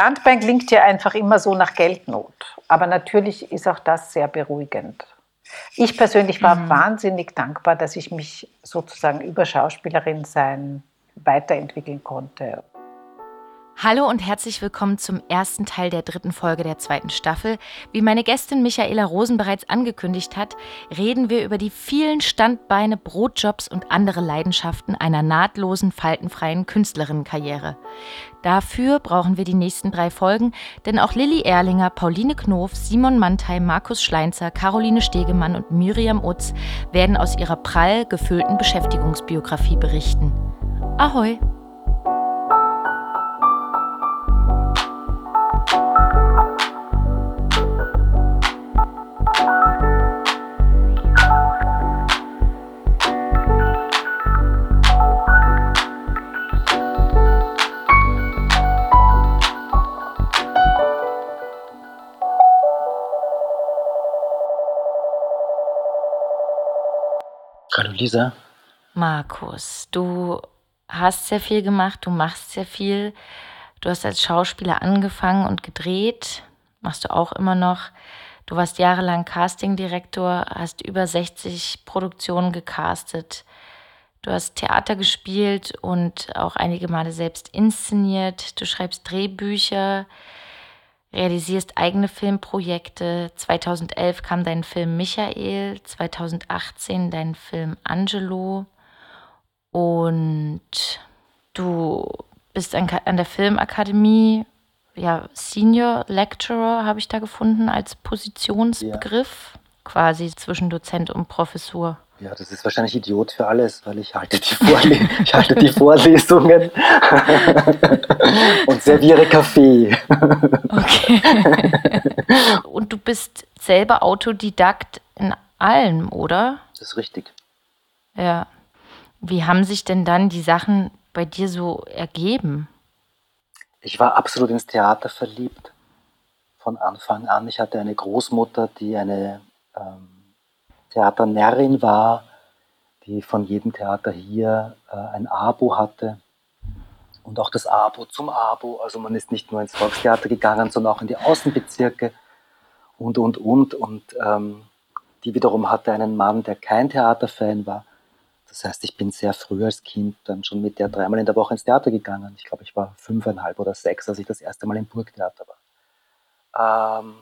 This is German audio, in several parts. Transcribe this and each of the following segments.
Standbein klingt ja einfach immer so nach Geldnot, aber natürlich ist auch das sehr beruhigend. Ich persönlich war mhm. wahnsinnig dankbar, dass ich mich sozusagen über Schauspielerin sein weiterentwickeln konnte. Hallo und herzlich willkommen zum ersten Teil der dritten Folge der zweiten Staffel. Wie meine Gästin Michaela Rosen bereits angekündigt hat, reden wir über die vielen Standbeine, Brotjobs und andere Leidenschaften einer nahtlosen, faltenfreien Künstlerinnenkarriere. Dafür brauchen wir die nächsten drei Folgen, denn auch Lilly Erlinger, Pauline Knof, Simon Mantei, Markus Schleinzer, Caroline Stegemann und Miriam Utz werden aus ihrer prall gefüllten Beschäftigungsbiografie berichten. Ahoi! Hallo Lisa. Markus, du hast sehr viel gemacht, du machst sehr viel. Du hast als Schauspieler angefangen und gedreht, machst du auch immer noch. Du warst jahrelang Castingdirektor, hast über 60 Produktionen gecastet. Du hast Theater gespielt und auch einige Male selbst inszeniert. Du schreibst Drehbücher realisierst eigene Filmprojekte. 2011 kam dein Film Michael, 2018 dein Film Angelo und du bist an, an der Filmakademie, ja, Senior Lecturer habe ich da gefunden als Positionsbegriff, ja. quasi zwischen Dozent und Professur. Ja, das ist wahrscheinlich Idiot für alles, weil ich halte die, Vorle ich halte die Vorlesungen und serviere Kaffee. Okay. Und du bist selber Autodidakt in allem, oder? Das ist richtig. Ja. Wie haben sich denn dann die Sachen bei dir so ergeben? Ich war absolut ins Theater verliebt von Anfang an. Ich hatte eine Großmutter, die eine ähm, Theaternärrin war, die von jedem Theater hier äh, ein Abo hatte und auch das Abo zum Abo. Also man ist nicht nur ins Volkstheater gegangen, sondern auch in die Außenbezirke und, und, und. Und ähm, die wiederum hatte einen Mann, der kein Theaterfan war. Das heißt, ich bin sehr früh als Kind dann schon mit der dreimal in der Woche ins Theater gegangen. Ich glaube, ich war fünfeinhalb oder sechs, als ich das erste Mal im Burgtheater war. Ähm,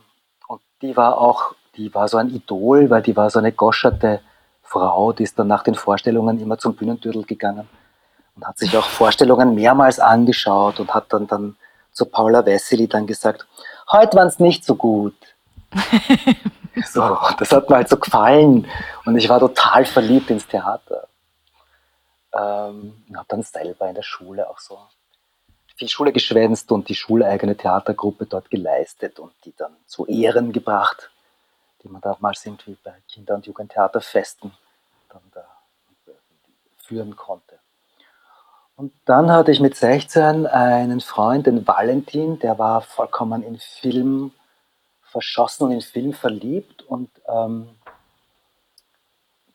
und die war auch die war so ein Idol, weil die war so eine goscherte Frau, die ist dann nach den Vorstellungen immer zum Bühnentürdel gegangen und hat sich auch Vorstellungen mehrmals angeschaut und hat dann, dann zu Paula Wessely dann gesagt, heute waren es nicht so gut. so, das hat mir halt so gefallen und ich war total verliebt ins Theater. Ähm, habe dann selber in der Schule auch so viel Schule geschwänzt und die schuleigene Theatergruppe dort geleistet und die dann zu Ehren gebracht die man damals irgendwie bei Kinder- und Jugendtheaterfesten dann da führen konnte. Und dann hatte ich mit 16 einen Freund, den Valentin, der war vollkommen in Film verschossen und in Film verliebt und ähm,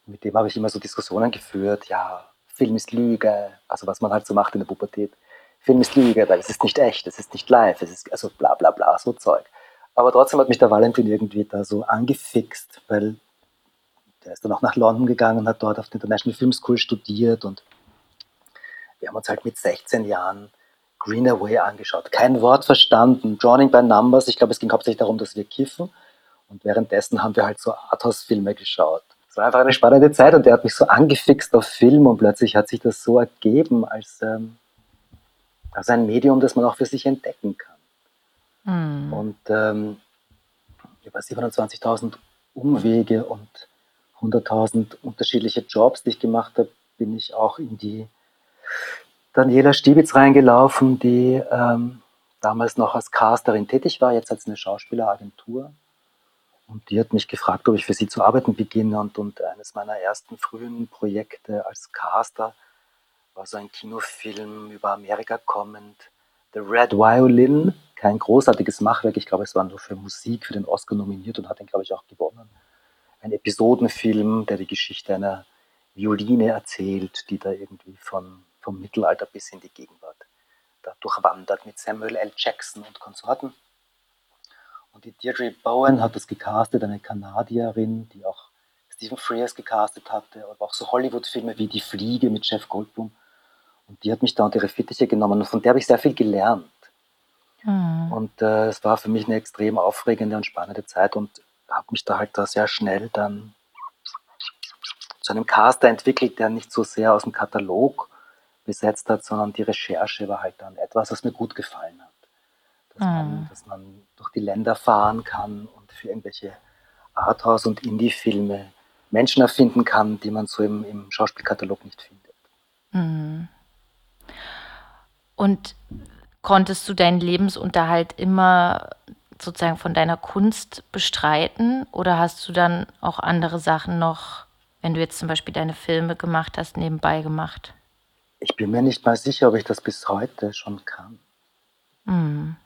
mit dem habe ich immer so Diskussionen geführt, ja, Film ist Lüge, also was man halt so macht in der Pubertät. Film ist Lüge, weil es ist nicht echt, es ist nicht live, es ist also bla bla bla, so Zeug. Aber trotzdem hat mich der Valentin irgendwie da so angefixt, weil der ist dann auch nach London gegangen, hat dort auf der International Film School studiert und wir haben uns halt mit 16 Jahren Greenaway angeschaut. Kein Wort verstanden, Drawing by Numbers. Ich glaube, es ging hauptsächlich darum, dass wir kiffen. Und währenddessen haben wir halt so Arthouse-Filme geschaut. Es war einfach eine spannende Zeit und der hat mich so angefixt auf Film und plötzlich hat sich das so ergeben als, ähm, als ein Medium, das man auch für sich entdecken kann. Mhm. Und ähm, über 27.000 Umwege und 100.000 unterschiedliche Jobs, die ich gemacht habe, bin ich auch in die Daniela Stiebitz reingelaufen, die ähm, damals noch als Casterin tätig war, jetzt als eine Schauspieleragentur. Und die hat mich gefragt, ob ich für sie zu arbeiten beginne. Und, und eines meiner ersten frühen Projekte als Caster war so ein Kinofilm über Amerika kommend, The Red Violin kein großartiges Machwerk. Ich glaube, es war nur für Musik für den Oscar nominiert und hat den, glaube ich, auch gewonnen. Ein Episodenfilm, der die Geschichte einer Violine erzählt, die da irgendwie von, vom Mittelalter bis in die Gegenwart da durchwandert mit Samuel L. Jackson und Konsorten. Und die Deirdre Bowen hat das gecastet, eine Kanadierin, die auch Stephen Frears gecastet hatte, aber auch so Hollywood-Filme wie Die Fliege mit Jeff Goldblum. Und die hat mich da unter ihre Fittiche genommen und von der habe ich sehr viel gelernt. Mhm. Und äh, es war für mich eine extrem aufregende und spannende Zeit und habe mich da halt da sehr schnell dann zu einem Caster entwickelt, der nicht so sehr aus dem Katalog besetzt hat, sondern die Recherche war halt dann etwas, was mir gut gefallen hat. Dass, mhm. man, dass man durch die Länder fahren kann und für irgendwelche Arthouse- und Indie-Filme Menschen erfinden kann, die man so im, im Schauspielkatalog nicht findet. Mhm. Und konntest du deinen Lebensunterhalt immer sozusagen von deiner Kunst bestreiten oder hast du dann auch andere Sachen noch, wenn du jetzt zum Beispiel deine Filme gemacht hast, nebenbei gemacht? Ich bin mir nicht mal sicher, ob ich das bis heute schon kann. Mhm.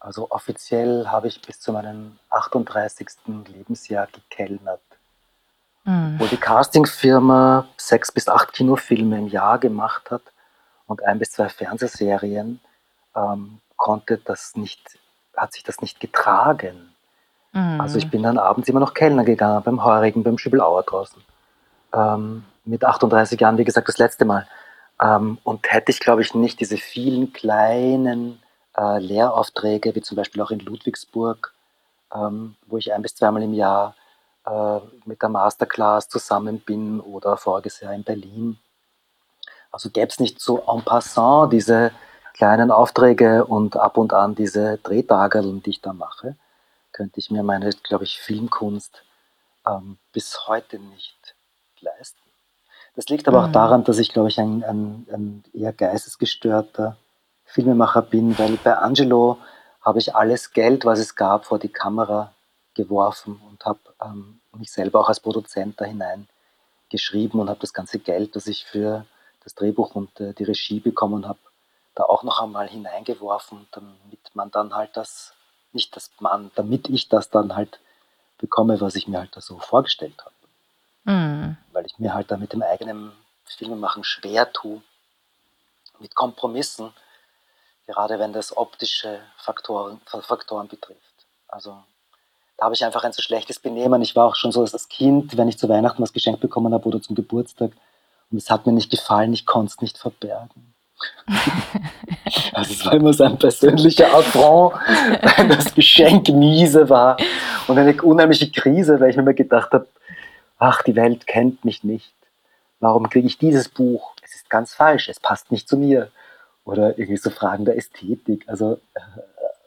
Also offiziell habe ich bis zu meinem 38. Lebensjahr gekellnert. Mhm. Wo die Castingfirma sechs bis acht Kinofilme im Jahr gemacht hat und ein bis zwei Fernsehserien, ähm, konnte das nicht, hat sich das nicht getragen. Mhm. Also ich bin dann abends immer noch Kellner gegangen, beim Heurigen, beim Schübelauer draußen. Ähm, mit 38 Jahren, wie gesagt, das letzte Mal. Ähm, und hätte ich, glaube ich, nicht diese vielen kleinen äh, Lehraufträge, wie zum Beispiel auch in Ludwigsburg, ähm, wo ich ein bis zweimal im Jahr äh, mit der Masterclass zusammen bin oder voriges Jahr in Berlin. Also gäbe es nicht so en passant diese kleinen Aufträge und ab und an diese Drehtageln, die ich da mache, könnte ich mir meine, glaube ich, Filmkunst ähm, bis heute nicht leisten. Das liegt aber mhm. auch daran, dass ich, glaube ich, ein, ein, ein, eher geistesgestörter Filmemacher bin, weil bei Angelo habe ich alles Geld, was es gab, vor die Kamera geworfen und habe ähm, mich selber auch als Produzent da hinein geschrieben und habe das ganze Geld, das ich für das Drehbuch und äh, die Regie bekommen habe, da auch noch einmal hineingeworfen, damit man dann halt das, nicht das man, damit ich das dann halt bekomme, was ich mir halt da so vorgestellt habe. Mhm. Weil ich mir halt da mit dem eigenen Filmemachen schwer tue, mit Kompromissen, gerade wenn das optische Faktoren, Faktoren betrifft. Also da habe ich einfach ein so schlechtes Benehmen. Ich war auch schon so als Kind, wenn ich zu Weihnachten was geschenkt bekommen habe oder zum Geburtstag und es hat mir nicht gefallen, ich konnte es nicht verbergen. also es war immer so ein persönlicher Affront, wenn das Geschenk miese war und eine unheimliche Krise, weil ich mir gedacht habe, ach, die Welt kennt mich nicht. Warum kriege ich dieses Buch? Es ist ganz falsch, es passt nicht zu mir. Oder irgendwie so Fragen der Ästhetik. Also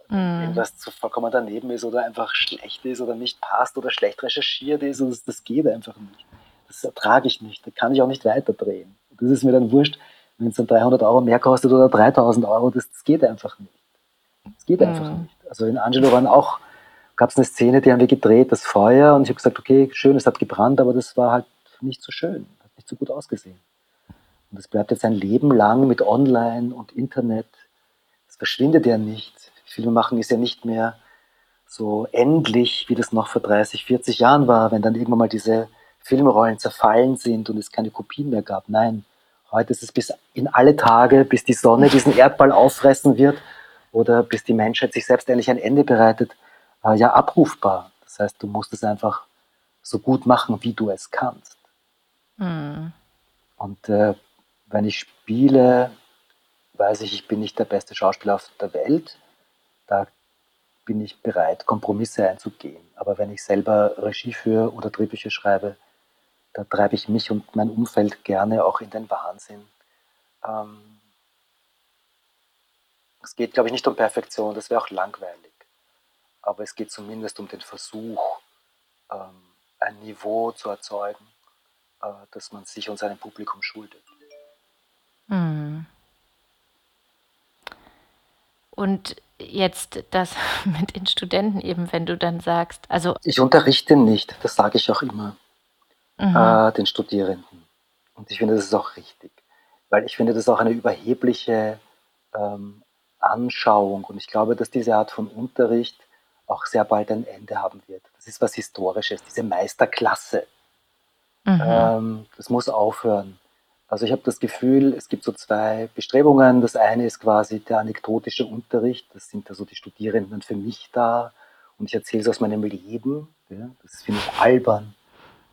äh, mm. irgendwas zu vollkommen daneben ist oder einfach schlecht ist oder nicht passt oder schlecht recherchiert ist. Und das, das geht einfach nicht. Das ertrage ich nicht. Da kann ich auch nicht weiterdrehen. Das ist mir dann wurscht, wenn es dann 300 Euro mehr kostet oder 3000 Euro. Das, das geht einfach nicht. Das geht einfach mm. nicht. Also in Angelo waren auch gab es eine Szene, die haben wir gedreht, das Feuer, und ich habe gesagt, okay, schön, es hat gebrannt, aber das war halt nicht so schön, hat nicht so gut ausgesehen. Und das bleibt jetzt ein Leben lang mit Online und Internet. Das verschwindet ja nicht. Filme machen ist ja nicht mehr so endlich, wie das noch vor 30, 40 Jahren war, wenn dann irgendwann mal diese Filmrollen zerfallen sind und es keine Kopien mehr gab. Nein, heute ist es bis in alle Tage, bis die Sonne diesen Erdball auffressen wird oder bis die Menschheit sich selbst endlich ein Ende bereitet, äh, ja abrufbar. Das heißt, du musst es einfach so gut machen, wie du es kannst. Mhm. Und äh, wenn ich spiele, weiß ich, ich bin nicht der beste Schauspieler auf der Welt. Da bin ich bereit, Kompromisse einzugehen. Aber wenn ich selber Regie führe oder Drehbücher schreibe, da treibe ich mich und mein Umfeld gerne auch in den Wahnsinn. Ähm, es geht, glaube ich, nicht um Perfektion, das wäre auch langweilig aber es geht zumindest um den Versuch, ähm, ein Niveau zu erzeugen, äh, das man sich und seinem Publikum schuldet. Mhm. Und jetzt das mit den Studenten eben, wenn du dann sagst, also ich unterrichte nicht, das sage ich auch immer. Äh, den Studierenden. Und ich finde, das ist auch richtig, weil ich finde, das ist auch eine überhebliche ähm, Anschauung. Und ich glaube, dass diese Art von Unterricht auch sehr bald ein Ende haben wird. Das ist was Historisches, diese Meisterklasse. Mhm. Ähm, das muss aufhören. Also ich habe das Gefühl, es gibt so zwei Bestrebungen. Das eine ist quasi der anekdotische Unterricht. Das sind also die Studierenden für mich da und ich erzähle es aus meinem Leben. Ja. Das finde ich albern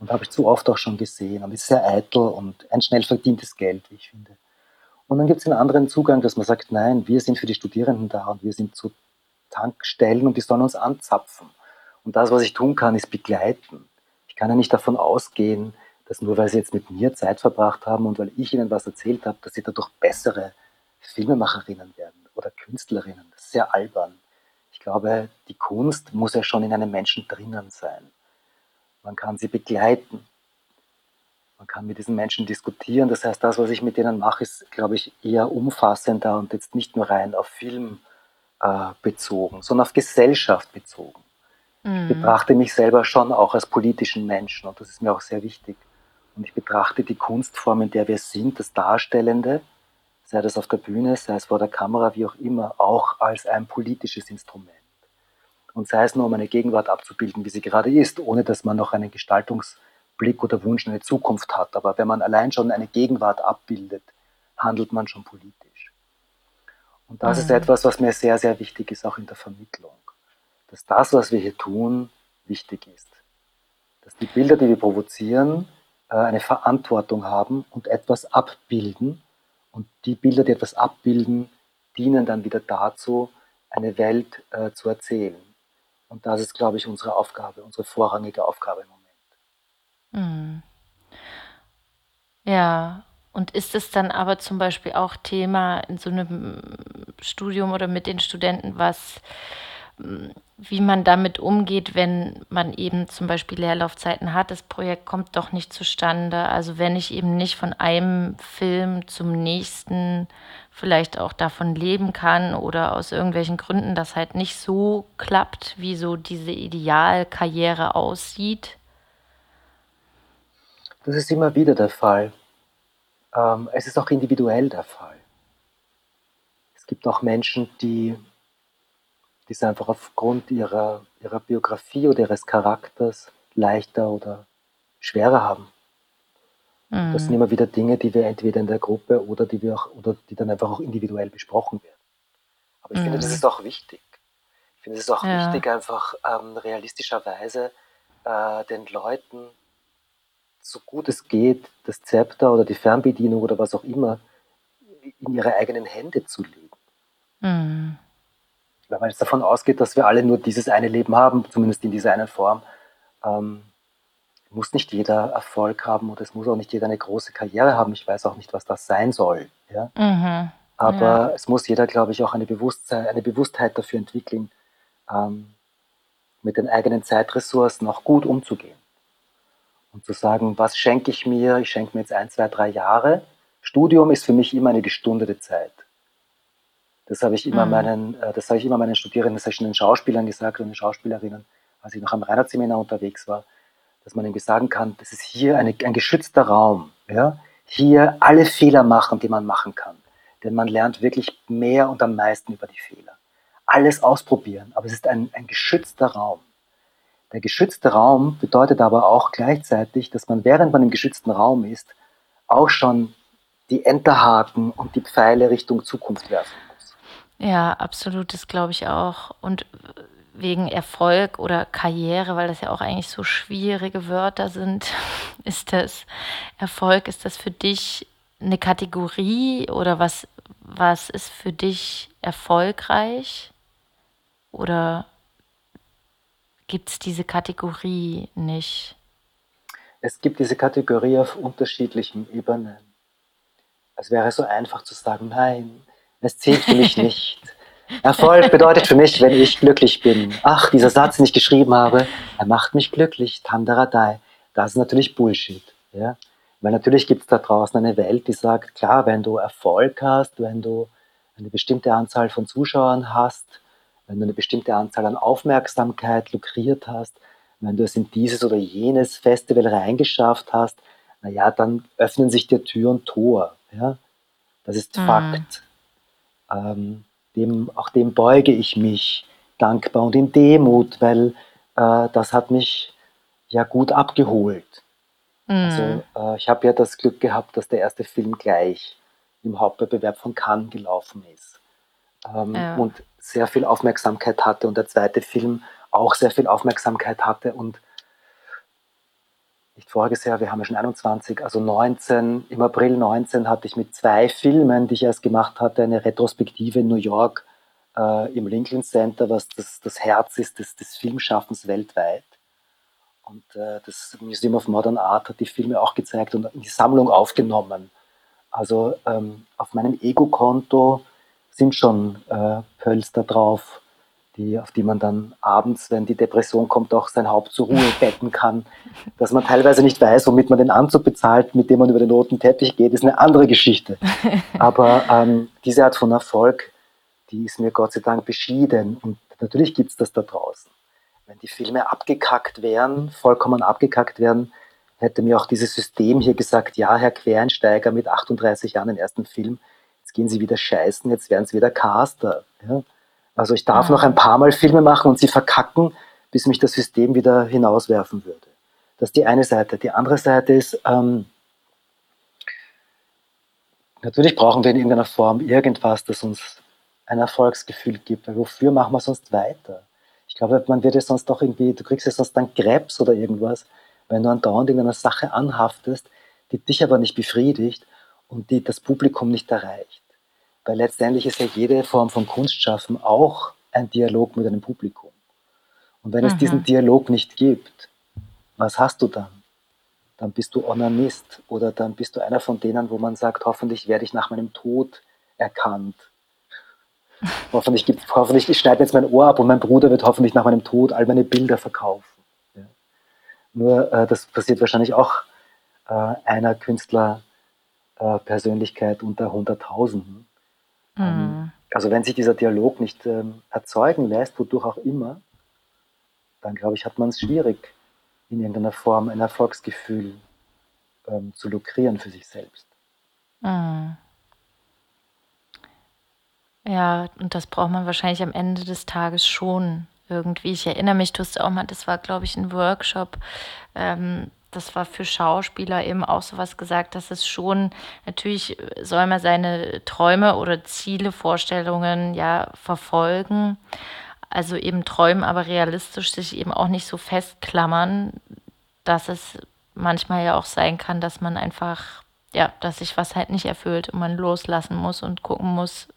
und habe ich zu oft auch schon gesehen. Es ist sehr eitel und ein schnell verdientes Geld, wie ich finde. Und dann gibt es einen anderen Zugang, dass man sagt, nein, wir sind für die Studierenden da und wir sind zu Tankstellen und die sollen uns anzapfen. Und das, was ich tun kann, ist begleiten. Ich kann ja nicht davon ausgehen, dass nur weil sie jetzt mit mir Zeit verbracht haben und weil ich ihnen was erzählt habe, dass sie dadurch bessere Filmemacherinnen werden oder Künstlerinnen. Das ist sehr albern. Ich glaube, die Kunst muss ja schon in einem Menschen drinnen sein. Man kann sie begleiten. Man kann mit diesen Menschen diskutieren. Das heißt, das, was ich mit denen mache, ist, glaube ich, eher umfassender und jetzt nicht nur rein auf Film äh, bezogen, sondern auf Gesellschaft bezogen. Mhm. Ich betrachte mich selber schon auch als politischen Menschen und das ist mir auch sehr wichtig. Und ich betrachte die Kunstform, in der wir sind, das Darstellende, sei das auf der Bühne, sei es vor der Kamera, wie auch immer, auch als ein politisches Instrument. Und sei es nur, um eine Gegenwart abzubilden, wie sie gerade ist, ohne dass man noch einen Gestaltungsblick oder Wunsch in eine Zukunft hat. Aber wenn man allein schon eine Gegenwart abbildet, handelt man schon politisch. Und das mhm. ist etwas, was mir sehr, sehr wichtig ist, auch in der Vermittlung. Dass das, was wir hier tun, wichtig ist. Dass die Bilder, die wir provozieren, äh, eine Verantwortung haben und etwas abbilden. Und die Bilder, die etwas abbilden, dienen dann wieder dazu, eine Welt äh, zu erzählen. Und das ist, glaube ich, unsere Aufgabe, unsere vorrangige Aufgabe im Moment. Mhm. Ja, und ist es dann aber zum Beispiel auch Thema in so einem Studium oder mit den Studenten, was wie man damit umgeht, wenn man eben zum Beispiel Leerlaufzeiten hat. Das Projekt kommt doch nicht zustande. Also wenn ich eben nicht von einem Film zum nächsten vielleicht auch davon leben kann oder aus irgendwelchen Gründen das halt nicht so klappt, wie so diese Idealkarriere aussieht. Das ist immer wieder der Fall. Ähm, es ist auch individuell der Fall. Es gibt auch Menschen, die die es einfach aufgrund ihrer, ihrer Biografie oder ihres Charakters leichter oder schwerer haben. Mhm. Das sind immer wieder Dinge, die wir entweder in der Gruppe oder die wir auch, oder die dann einfach auch individuell besprochen werden. Aber ich mhm. finde, das ist auch wichtig. Ich finde es ist auch ja. wichtig, einfach ähm, realistischerweise äh, den Leuten, so gut es geht, das Zepter oder die Fernbedienung oder was auch immer in ihre eigenen Hände zu legen. Mhm wenn man jetzt davon ausgeht, dass wir alle nur dieses eine Leben haben, zumindest in dieser einen Form, ähm, muss nicht jeder Erfolg haben und es muss auch nicht jeder eine große Karriere haben. Ich weiß auch nicht, was das sein soll. Ja? Mhm, Aber ja. es muss jeder, glaube ich, auch eine, Bewusstsein, eine Bewusstheit dafür entwickeln, ähm, mit den eigenen Zeitressourcen auch gut umzugehen. Und zu sagen, was schenke ich mir? Ich schenke mir jetzt ein, zwei, drei Jahre. Studium ist für mich immer eine gestundete Zeit. Das habe ich immer mhm. meinen, äh, das habe ich immer meinen Studierenden, das habe ich den Schauspielern gesagt und den Schauspielerinnen, als ich noch am Reinhardt-Seminar unterwegs war, dass man ihnen sagen kann, das ist hier eine, ein geschützter Raum. Ja? Hier alle Fehler machen, die man machen kann. Denn man lernt wirklich mehr und am meisten über die Fehler. Alles ausprobieren, aber es ist ein, ein geschützter Raum. Der geschützte Raum bedeutet aber auch gleichzeitig, dass man, während man im geschützten Raum ist, auch schon die Enterhaken und die Pfeile Richtung Zukunft werfen ja, absolut, das glaube ich auch. Und wegen Erfolg oder Karriere, weil das ja auch eigentlich so schwierige Wörter sind, ist das Erfolg, ist das für dich eine Kategorie oder was, was ist für dich erfolgreich? Oder gibt es diese Kategorie nicht? Es gibt diese Kategorie auf unterschiedlichen Ebenen. Es wäre so einfach zu sagen, nein, es zählt für mich nicht. Erfolg bedeutet für mich, wenn ich glücklich bin. Ach, dieser Satz, den ich geschrieben habe, er macht mich glücklich, Tandaradai. Das ist natürlich Bullshit. Ja? Weil natürlich gibt es da draußen eine Welt, die sagt, klar, wenn du Erfolg hast, wenn du eine bestimmte Anzahl von Zuschauern hast, wenn du eine bestimmte Anzahl an Aufmerksamkeit lukriert hast, wenn du es in dieses oder jenes Festival reingeschafft hast, naja, dann öffnen sich dir Tür und Tor. Ja? Das ist mhm. Fakt. Ähm, dem, auch dem beuge ich mich dankbar und in Demut, weil äh, das hat mich ja gut abgeholt. Also, mhm. Also äh, ich habe ja das Glück gehabt, dass der erste Film gleich im Hauptwettbewerb von Cannes gelaufen ist ähm, ja. und sehr viel Aufmerksamkeit hatte und der zweite Film auch sehr viel Aufmerksamkeit hatte und nicht voriges Jahr, wir haben ja schon 21, also 19, im April 19 hatte ich mit zwei Filmen, die ich erst gemacht hatte, eine Retrospektive in New York äh, im Lincoln Center, was das, das Herz ist des, des Filmschaffens weltweit. Und äh, das Museum of Modern Art hat die Filme auch gezeigt und in die Sammlung aufgenommen. Also ähm, auf meinem Ego-Konto sind schon äh, Pölster drauf, die, auf die man dann abends, wenn die Depression kommt, auch sein Haupt zur Ruhe betten kann. Dass man teilweise nicht weiß, womit man den Anzug bezahlt, mit dem man über den roten Teppich geht, ist eine andere Geschichte. Aber ähm, diese Art von Erfolg, die ist mir Gott sei Dank beschieden. Und natürlich gibt es das da draußen wenn die Filme abgekackt wären, vollkommen abgekackt wären, hätte mir auch dieses System hier gesagt, ja, Herr Quereinsteiger mit 38 Jahren den ersten Film, jetzt gehen Sie wieder scheißen, jetzt werden Sie wieder Caster. Ja? Also ich darf ja. noch ein paar Mal Filme machen und sie verkacken, bis mich das System wieder hinauswerfen würde. Das ist die eine Seite. Die andere Seite ist, ähm, natürlich brauchen wir in irgendeiner Form irgendwas, das uns ein Erfolgsgefühl gibt, weil wofür machen wir sonst weiter? glaube, man wird ja sonst doch irgendwie, du kriegst ja sonst dann Krebs oder irgendwas, wenn du andauernd irgendeiner Sache anhaftest, die dich aber nicht befriedigt und die das Publikum nicht erreicht. Weil letztendlich ist ja jede Form von Kunstschaffen auch ein Dialog mit einem Publikum. Und wenn mhm. es diesen Dialog nicht gibt, was hast du dann? Dann bist du Onanist oder dann bist du einer von denen, wo man sagt, hoffentlich werde ich nach meinem Tod erkannt hoffentlich, gibt, hoffentlich ich schneide jetzt mein Ohr ab und mein Bruder wird hoffentlich nach meinem Tod all meine Bilder verkaufen. Ja. Nur äh, das passiert wahrscheinlich auch äh, einer Künstlerpersönlichkeit äh, unter Hunderttausenden. Mhm. Ähm, also wenn sich dieser Dialog nicht ähm, erzeugen lässt, wodurch auch immer, dann glaube ich, hat man es schwierig, in irgendeiner Form ein Erfolgsgefühl ähm, zu lukrieren für sich selbst. Mhm. Ja, und das braucht man wahrscheinlich am Ende des Tages schon irgendwie. Ich erinnere mich, du hast auch mal, das war, glaube ich, ein Workshop, ähm, das war für Schauspieler eben auch sowas gesagt, dass es schon, natürlich soll man seine Träume oder Ziele, Vorstellungen ja verfolgen. Also eben träumen, aber realistisch sich eben auch nicht so festklammern, dass es manchmal ja auch sein kann, dass man einfach, ja, dass sich was halt nicht erfüllt und man loslassen muss und gucken muss,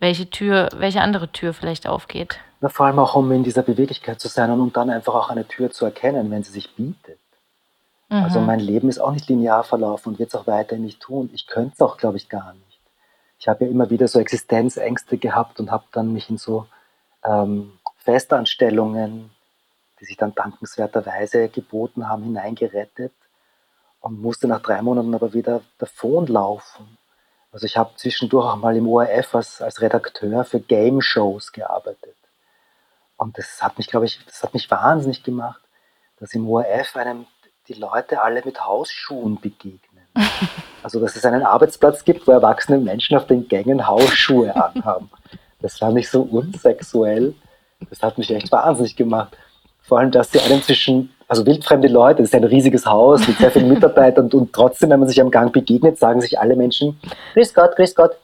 welche Tür, welche andere Tür vielleicht aufgeht. Na, vor allem auch, um in dieser Beweglichkeit zu sein und um dann einfach auch eine Tür zu erkennen, wenn sie sich bietet. Also mhm. Also mein Leben ist auch nicht linear verlaufen und wird es auch weiterhin nicht tun. Ich könnte es auch, glaube ich, gar nicht. Ich habe ja immer wieder so Existenzängste gehabt und habe dann mich in so ähm, Festanstellungen, die sich dann dankenswerterweise geboten haben, hineingerettet und musste nach drei Monaten aber wieder davonlaufen also ich habe zwischendurch auch mal im ORF als, als Redakteur für Game Shows gearbeitet. Und das hat mich, glaube ich, das hat mich wahnsinnig gemacht, dass im ORF einem die Leute alle mit Hausschuhen begegnen. Also dass es einen Arbeitsplatz gibt, wo erwachsene Menschen auf den Gängen Hausschuhe anhaben. Das fand ich so unsexuell. Das hat mich echt wahnsinnig gemacht. Vor allem, dass sie einen zwischen also wildfremde Leute, das ist ein riesiges Haus mit sehr vielen Mitarbeitern und, und trotzdem, wenn man sich am Gang begegnet, sagen sich alle Menschen, Grüß Gott, Grüß Gott.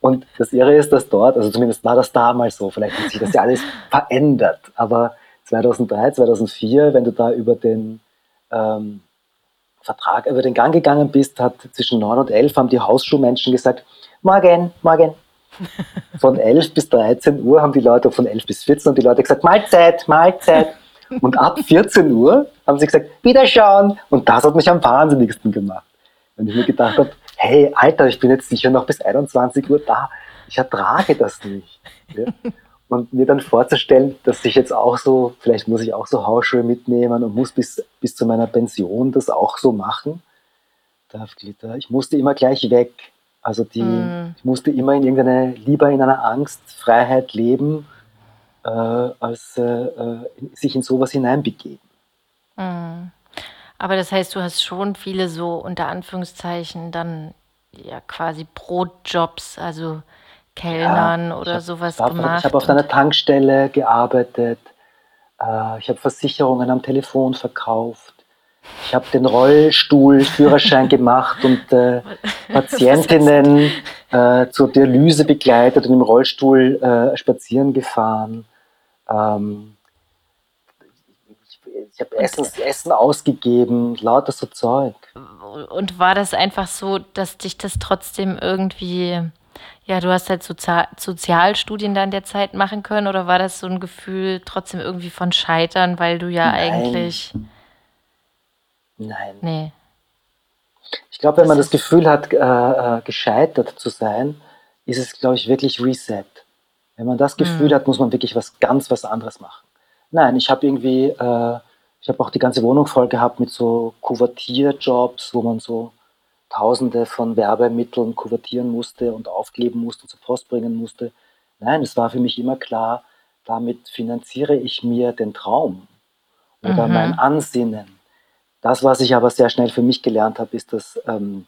Und das Irre ist, dass dort, also zumindest war das damals so, vielleicht hat sich das ja alles verändert, aber 2003, 2004, wenn du da über den ähm, Vertrag, über den Gang gegangen bist, hat zwischen 9 und 11 haben die Hausschuhmenschen gesagt, morgen, morgen. Von 11 bis 13 Uhr haben die Leute, von 11 bis 14 und die Leute gesagt, Mahlzeit, Mahlzeit. Und ab 14 Uhr haben sie gesagt, Wiederschauen. Und das hat mich am wahnsinnigsten gemacht. Wenn ich mir gedacht habe, hey, Alter, ich bin jetzt sicher noch bis 21 Uhr da. Ich ertrage das nicht. Ja? Und mir dann vorzustellen, dass ich jetzt auch so, vielleicht muss ich auch so Hausschuhe mitnehmen und muss bis, bis zu meiner Pension das auch so machen. Ich musste immer gleich weg. Also die, mm. ich musste immer in irgendeine, lieber in einer Angstfreiheit leben äh, als äh, äh, sich in sowas hineinbegeben. Mhm. Aber das heißt, du hast schon viele so unter Anführungszeichen dann ja quasi Brotjobs, also Kellnern ja, oder hab, sowas war, gemacht? Ich habe auf einer Tankstelle gearbeitet. Äh, ich habe Versicherungen am Telefon verkauft. Ich habe den Rollstuhlführerschein gemacht und äh, Patientinnen äh, zur Dialyse begleitet und im Rollstuhl äh, spazieren gefahren. Ähm, ich habe Essen, Essen ausgegeben, lauter so Zeug. Und war das einfach so, dass dich das trotzdem irgendwie, ja, du hast halt Sozial Sozialstudien da in der Zeit machen können oder war das so ein Gefühl trotzdem irgendwie von Scheitern, weil du ja Nein. eigentlich. Nein. Nee. Ich glaube, wenn das man das Gefühl hat, äh, äh, gescheitert zu sein, ist es, glaube ich, wirklich Reset. Wenn man das Gefühl mhm. hat, muss man wirklich was ganz was anderes machen. Nein, ich habe irgendwie äh, ich habe auch die ganze Wohnung voll gehabt mit so Kuvertierjobs, wo man so Tausende von Werbemitteln kuvertieren musste und aufkleben musste, zur Post bringen musste. Nein, es war für mich immer klar, damit finanziere ich mir den Traum oder mhm. mein Ansinnen. Das, was ich aber sehr schnell für mich gelernt habe, ist, dass ähm,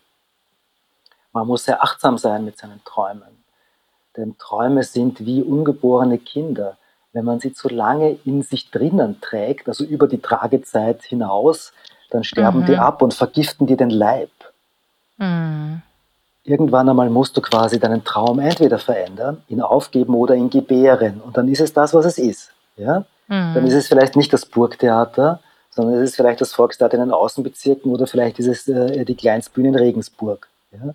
man muss sehr achtsam sein mit seinen Träumen. Denn Träume sind wie ungeborene Kinder wenn man sie zu lange in sich drinnen trägt, also über die Tragezeit hinaus, dann sterben mhm. die ab und vergiften dir den Leib. Mhm. Irgendwann einmal musst du quasi deinen Traum entweder verändern, ihn aufgeben oder ihn gebären. Und dann ist es das, was es ist. Ja? Mhm. Dann ist es vielleicht nicht das Burgtheater, sondern es ist vielleicht das Volkstheater in den Außenbezirken oder vielleicht ist es äh, die Kleinstbühne in Regensburg. Ja?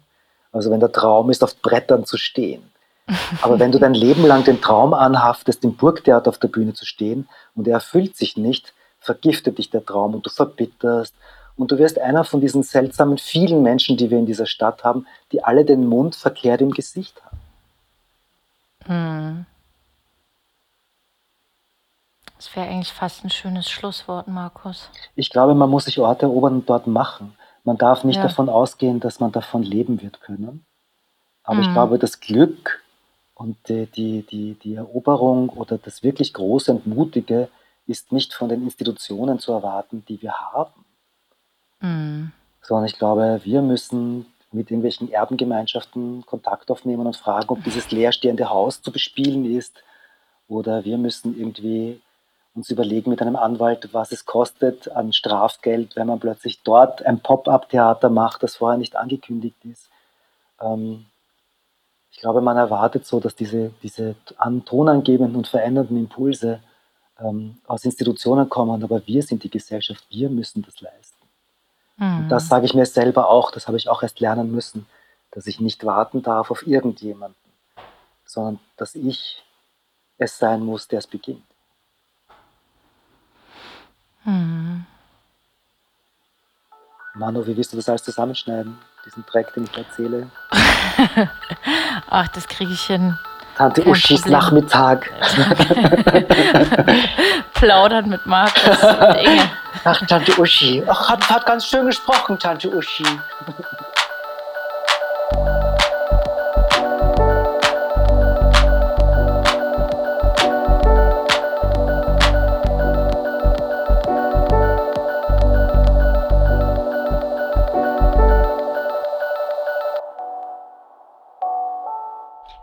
Also wenn der Traum ist, auf Brettern zu stehen. Aber wenn du dein Leben lang den Traum anhaftest, im Burgtheater auf der Bühne zu stehen und er erfüllt sich nicht, vergiftet dich der Traum und du verbitterst und du wirst einer von diesen seltsamen vielen Menschen, die wir in dieser Stadt haben, die alle den Mund verkehrt im Gesicht haben. Hm. Das wäre eigentlich fast ein schönes Schlusswort, Markus. Ich glaube, man muss sich Orte erobern und dort machen. Man darf nicht ja. davon ausgehen, dass man davon leben wird können. Aber mhm. ich glaube, das Glück und die, die, die, die Eroberung oder das wirklich Große und Mutige ist nicht von den Institutionen zu erwarten, die wir haben. Mhm. Sondern ich glaube, wir müssen mit irgendwelchen Erbengemeinschaften Kontakt aufnehmen und fragen, ob dieses leerstehende Haus zu bespielen ist. Oder wir müssen irgendwie uns überlegen mit einem Anwalt, was es kostet an Strafgeld, wenn man plötzlich dort ein Pop-up-Theater macht, das vorher nicht angekündigt ist. Ähm, ich glaube, man erwartet so, dass diese, diese tonangebenden und verändernden Impulse ähm, aus Institutionen kommen, aber wir sind die Gesellschaft, wir müssen das leisten. Mhm. Und das sage ich mir selber auch, das habe ich auch erst lernen müssen, dass ich nicht warten darf auf irgendjemanden, sondern dass ich es sein muss, der es beginnt. Mhm. Manu, wie willst du das alles zusammenschneiden? Diesen Dreck, den ich erzähle? Ach, das kriege ich hin. Tante Kein Uschis Problem. Nachmittag. Plaudern mit Markus und Inge. Ach, Tante Uschi. Ach, hat, hat ganz schön gesprochen, Tante Uschi.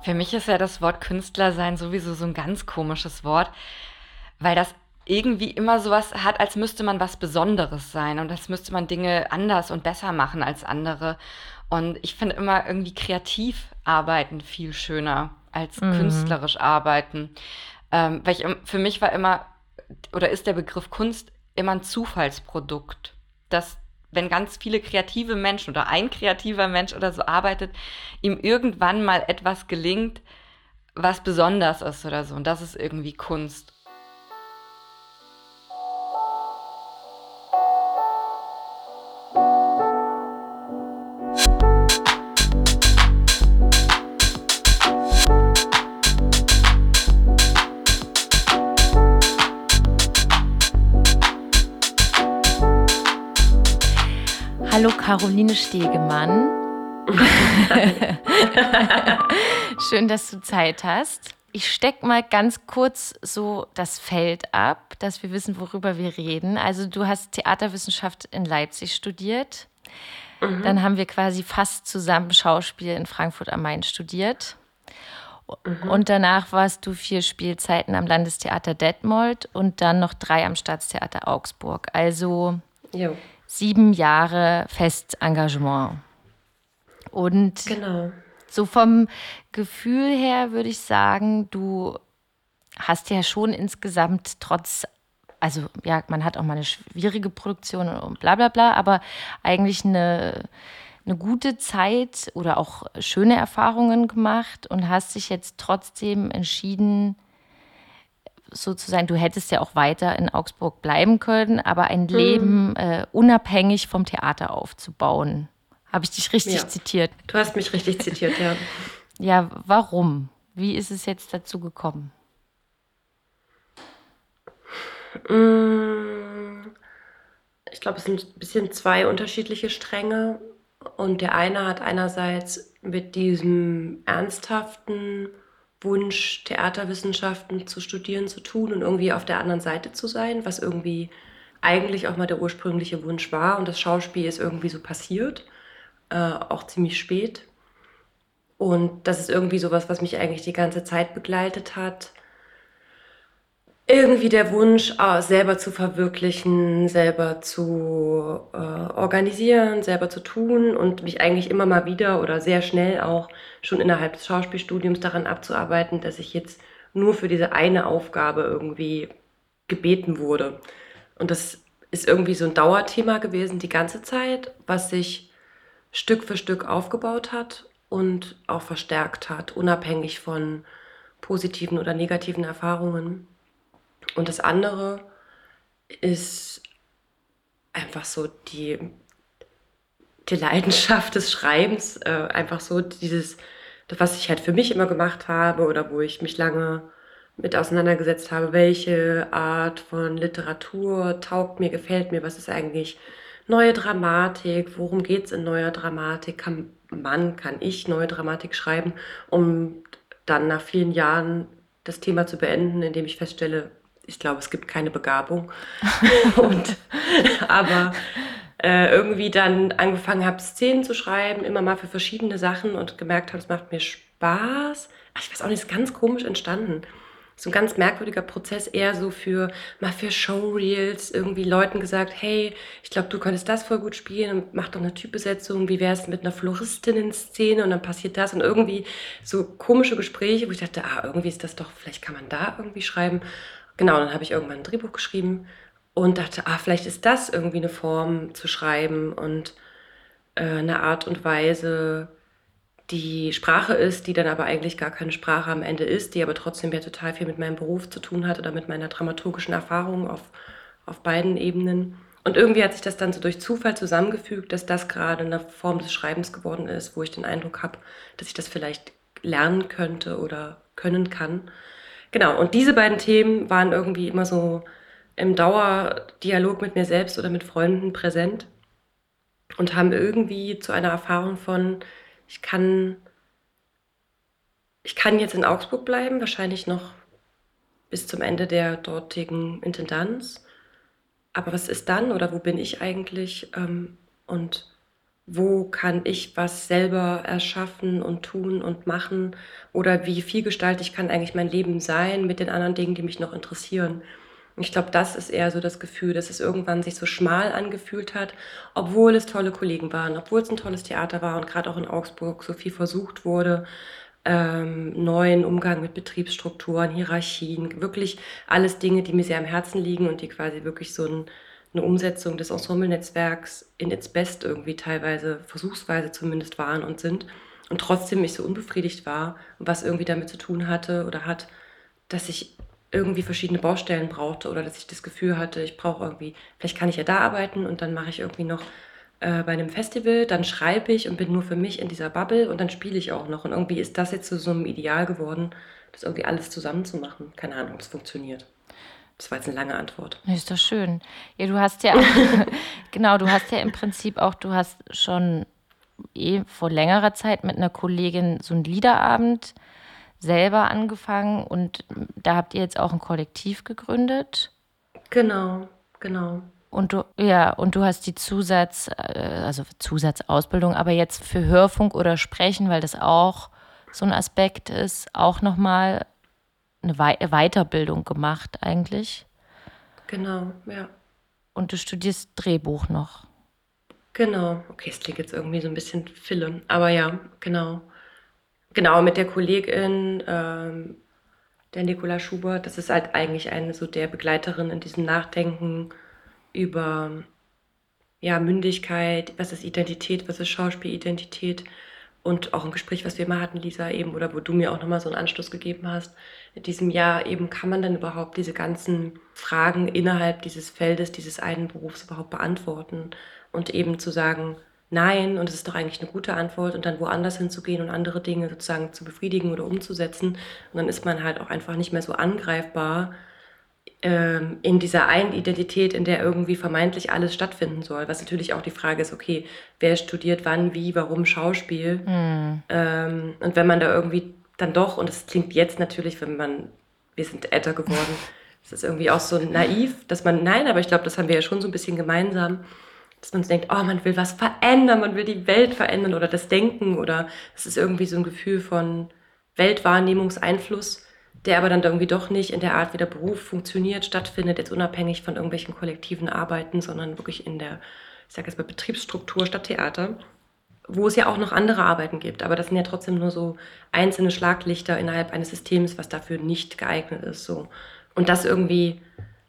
Für mich ist ja das Wort Künstler sein sowieso so ein ganz komisches Wort, weil das irgendwie immer sowas hat, als müsste man was Besonderes sein und als müsste man Dinge anders und besser machen als andere. Und ich finde immer irgendwie kreativ arbeiten viel schöner als mhm. künstlerisch arbeiten. Ähm, weil ich, für mich war immer, oder ist der Begriff Kunst immer ein Zufallsprodukt. Das wenn ganz viele kreative Menschen oder ein kreativer Mensch oder so arbeitet, ihm irgendwann mal etwas gelingt, was besonders ist oder so. Und das ist irgendwie Kunst. Hallo Caroline Stegemann. Schön, dass du Zeit hast. Ich stecke mal ganz kurz so das Feld ab, dass wir wissen, worüber wir reden. Also du hast Theaterwissenschaft in Leipzig studiert. Mhm. Dann haben wir quasi fast zusammen Schauspiel in Frankfurt am Main studiert. Mhm. Und danach warst du vier Spielzeiten am Landestheater Detmold und dann noch drei am Staatstheater Augsburg. Also jo. Sieben Jahre Festengagement. Und genau. so vom Gefühl her würde ich sagen, du hast ja schon insgesamt trotz, also ja, man hat auch mal eine schwierige Produktion und bla bla bla, aber eigentlich eine eine gute Zeit oder auch schöne Erfahrungen gemacht und hast dich jetzt trotzdem entschieden, so zu sein. Du hättest ja auch weiter in Augsburg bleiben können, aber ein mhm. Leben äh, unabhängig vom Theater aufzubauen. Habe ich dich richtig ja. zitiert? Du hast mich richtig zitiert, ja. Ja, warum? Wie ist es jetzt dazu gekommen? Mm, ich glaube, es sind ein bisschen zwei unterschiedliche Stränge. Und der eine hat einerseits mit diesem ernsthaften Wunsch, Theaterwissenschaften zu studieren, zu tun und irgendwie auf der anderen Seite zu sein, was irgendwie eigentlich auch mal der ursprüngliche Wunsch war. Und das Schauspiel ist irgendwie so passiert, äh, auch ziemlich spät. Und das ist irgendwie sowas, was mich eigentlich die ganze Zeit begleitet hat irgendwie der Wunsch, ah, selber zu verwirklichen, selber zu äh, organisieren, selber zu tun und mich eigentlich immer mal wieder oder sehr schnell auch schon innerhalb des Schauspielstudiums daran abzuarbeiten, dass ich jetzt nur für diese eine Aufgabe irgendwie gebeten wurde. Und das ist irgendwie so ein Dauerthema gewesen die ganze Zeit, was sich Stück für Stück aufgebaut hat und auch verstärkt hat, unabhängig von positiven oder negativen Erfahrungen. Und das andere ist einfach so die, die Leidenschaft des Schreibens, äh, einfach so dieses, was ich halt für mich immer gemacht habe oder wo ich mich lange mit auseinandergesetzt habe, welche Art von Literatur taugt mir, gefällt mir, was ist eigentlich neue Dramatik, worum geht es in neuer Dramatik, kann man, kann ich neue Dramatik schreiben, um dann nach vielen Jahren das Thema zu beenden, indem ich feststelle, ich glaube, es gibt keine Begabung. und, aber äh, irgendwie dann angefangen habe, Szenen zu schreiben, immer mal für verschiedene Sachen und gemerkt habe, es macht mir Spaß. Ach, ich weiß auch nicht, es ist ganz komisch entstanden. So ein ganz merkwürdiger Prozess, eher so für mal für Showreels, irgendwie Leuten gesagt, hey, ich glaube, du könntest das voll gut spielen und mach doch eine Typbesetzung, wie wäre es mit einer Floristinnen-Szene und dann passiert das und irgendwie so komische Gespräche, wo ich dachte, ah, irgendwie ist das doch, vielleicht kann man da irgendwie schreiben. Genau, dann habe ich irgendwann ein Drehbuch geschrieben und dachte, ah, vielleicht ist das irgendwie eine Form zu schreiben und äh, eine Art und Weise, die Sprache ist, die dann aber eigentlich gar keine Sprache am Ende ist, die aber trotzdem ja total viel mit meinem Beruf zu tun hat oder mit meiner dramaturgischen Erfahrung auf, auf beiden Ebenen. Und irgendwie hat sich das dann so durch Zufall zusammengefügt, dass das gerade eine Form des Schreibens geworden ist, wo ich den Eindruck habe, dass ich das vielleicht lernen könnte oder können kann. Genau, und diese beiden Themen waren irgendwie immer so im Dauerdialog mit mir selbst oder mit Freunden präsent und haben irgendwie zu einer Erfahrung von, ich kann, ich kann jetzt in Augsburg bleiben, wahrscheinlich noch bis zum Ende der dortigen Intendanz. Aber was ist dann oder wo bin ich eigentlich? Ähm, und wo kann ich was selber erschaffen und tun und machen oder wie vielgestaltig kann eigentlich mein Leben sein mit den anderen Dingen, die mich noch interessieren. ich glaube, das ist eher so das Gefühl, dass es irgendwann sich so schmal angefühlt hat, obwohl es tolle Kollegen waren, obwohl es ein tolles Theater war und gerade auch in Augsburg so viel versucht wurde, ähm, neuen Umgang mit Betriebsstrukturen, Hierarchien, wirklich alles Dinge, die mir sehr am Herzen liegen und die quasi wirklich so ein eine Umsetzung des Ensemble-Netzwerks in its Best irgendwie teilweise, versuchsweise zumindest waren und sind. Und trotzdem ich so unbefriedigt war, was irgendwie damit zu tun hatte oder hat, dass ich irgendwie verschiedene Baustellen brauchte oder dass ich das Gefühl hatte, ich brauche irgendwie, vielleicht kann ich ja da arbeiten und dann mache ich irgendwie noch äh, bei einem Festival, dann schreibe ich und bin nur für mich in dieser Bubble und dann spiele ich auch noch. Und irgendwie ist das jetzt zu so einem Ideal geworden, das irgendwie alles zusammen zu machen. Keine Ahnung, ob es funktioniert. Das war jetzt eine lange Antwort. Ist doch schön. Ja, du hast ja, genau, du hast ja im Prinzip auch, du hast schon eh vor längerer Zeit mit einer Kollegin so einen Liederabend selber angefangen und da habt ihr jetzt auch ein Kollektiv gegründet. Genau, genau. Und du, ja, und du hast die Zusatz, äh, also Zusatzausbildung, aber jetzt für Hörfunk oder Sprechen, weil das auch so ein Aspekt ist, auch nochmal eine Weiterbildung gemacht eigentlich. Genau, ja. Und du studierst Drehbuch noch. Genau. Okay, es klingt jetzt irgendwie so ein bisschen Fille, aber ja, genau. Genau, mit der Kollegin, ähm, der Nicola Schubert, das ist halt eigentlich eine so der Begleiterin in diesem Nachdenken über ja, Mündigkeit, was ist Identität, was ist Schauspielidentität und auch ein Gespräch, was wir immer hatten, Lisa, eben, oder wo du mir auch nochmal so einen Anschluss gegeben hast, in diesem Jahr eben, kann man dann überhaupt diese ganzen Fragen innerhalb dieses Feldes, dieses einen Berufs überhaupt beantworten und eben zu sagen, nein, und es ist doch eigentlich eine gute Antwort und dann woanders hinzugehen und andere Dinge sozusagen zu befriedigen oder umzusetzen. Und dann ist man halt auch einfach nicht mehr so angreifbar ähm, in dieser einen Identität, in der irgendwie vermeintlich alles stattfinden soll. Was natürlich auch die Frage ist, okay, wer studiert wann, wie, warum Schauspiel? Mhm. Ähm, und wenn man da irgendwie dann doch, und es klingt jetzt natürlich, wenn man, wir sind älter geworden, es ist irgendwie auch so naiv, dass man, nein, aber ich glaube, das haben wir ja schon so ein bisschen gemeinsam, dass man denkt, oh, man will was verändern, man will die Welt verändern oder das Denken oder es ist irgendwie so ein Gefühl von Weltwahrnehmungseinfluss, der aber dann irgendwie doch nicht in der Art, wie der Beruf funktioniert, stattfindet, jetzt unabhängig von irgendwelchen kollektiven Arbeiten, sondern wirklich in der, ich sage jetzt mal, Betriebsstruktur statt Theater, wo es ja auch noch andere Arbeiten gibt, aber das sind ja trotzdem nur so einzelne Schlaglichter innerhalb eines Systems, was dafür nicht geeignet ist. So. Und das irgendwie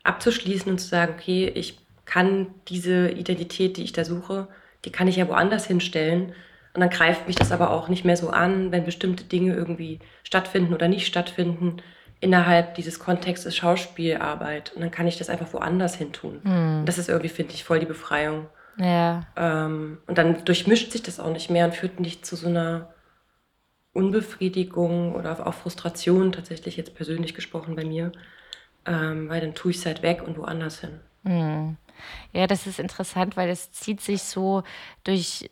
abzuschließen und zu sagen, okay, ich kann diese Identität, die ich da suche, die kann ich ja woanders hinstellen. Und dann greift mich das aber auch nicht mehr so an, wenn bestimmte Dinge irgendwie stattfinden oder nicht stattfinden innerhalb dieses Kontextes Schauspielarbeit. Und dann kann ich das einfach woanders hin tun. Mhm. Das ist irgendwie, finde ich, voll die Befreiung. Ja. Ähm, und dann durchmischt sich das auch nicht mehr und führt nicht zu so einer Unbefriedigung oder auch Frustration, tatsächlich jetzt persönlich gesprochen bei mir, ähm, weil dann tue ich es halt weg und woanders hin. Mhm. Ja, das ist interessant, weil das zieht sich so durch